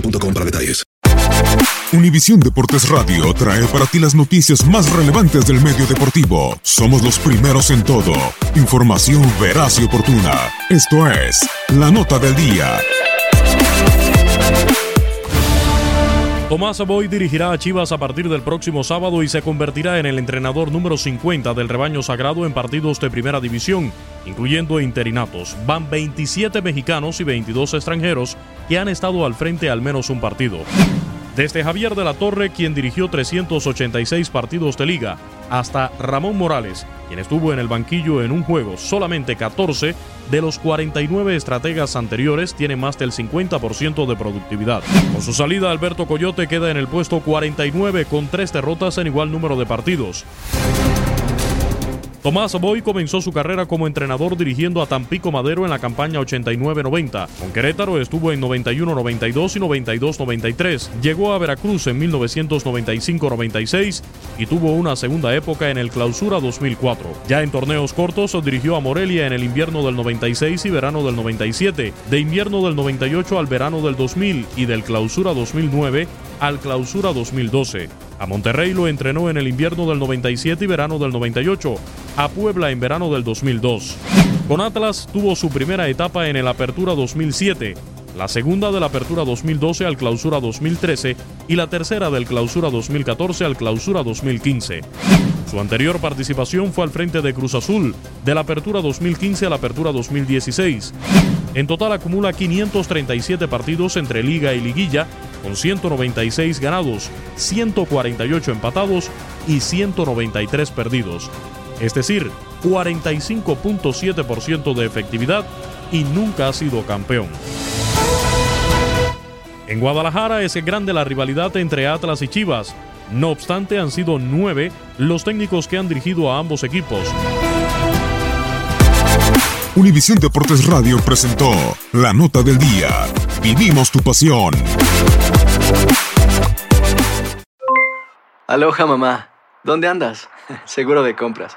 boostmobile.com. Univisión Deportes Radio trae para ti las noticias más relevantes del medio deportivo. Somos los primeros en todo. Información veraz y oportuna. Esto es La Nota del Día. Tomás Boy dirigirá a Chivas a partir del próximo sábado y se convertirá en el entrenador número 50 del rebaño sagrado en partidos de primera división, incluyendo interinatos. Van 27 mexicanos y 22 extranjeros que han estado al frente al menos un partido. Desde Javier de la Torre, quien dirigió 386 partidos de liga, hasta Ramón Morales, quien estuvo en el banquillo en un juego, solamente 14 de los 49 estrategas anteriores tienen más del 50% de productividad. Con su salida, Alberto Coyote queda en el puesto 49 con tres derrotas en igual número de partidos. Tomás Boy comenzó su carrera como entrenador dirigiendo a Tampico Madero en la campaña 89-90. Con Querétaro estuvo en 91-92 y 92-93. Llegó a Veracruz en 1995-96 y tuvo una segunda época en el Clausura 2004. Ya en torneos cortos dirigió a Morelia en el invierno del 96 y verano del 97, de invierno del 98 al verano del 2000 y del Clausura 2009 al Clausura 2012. A Monterrey lo entrenó en el invierno del 97 y verano del 98. A Puebla en verano del 2002. Con Atlas tuvo su primera etapa en el Apertura 2007, la segunda de la Apertura 2012 al Clausura 2013 y la tercera del Clausura 2014 al Clausura 2015. Su anterior participación fue al frente de Cruz Azul, de la Apertura 2015 a la Apertura 2016. En total acumula 537 partidos entre Liga y Liguilla, con 196 ganados, 148 empatados y 193 perdidos. Es decir, 45.7% de efectividad y nunca ha sido campeón. En Guadalajara es grande la rivalidad entre Atlas y Chivas. No obstante, han sido nueve los técnicos que han dirigido a ambos equipos. Univisión Deportes Radio presentó La Nota del Día. Vivimos tu pasión. Aloha mamá, ¿dónde andas? Seguro de compras.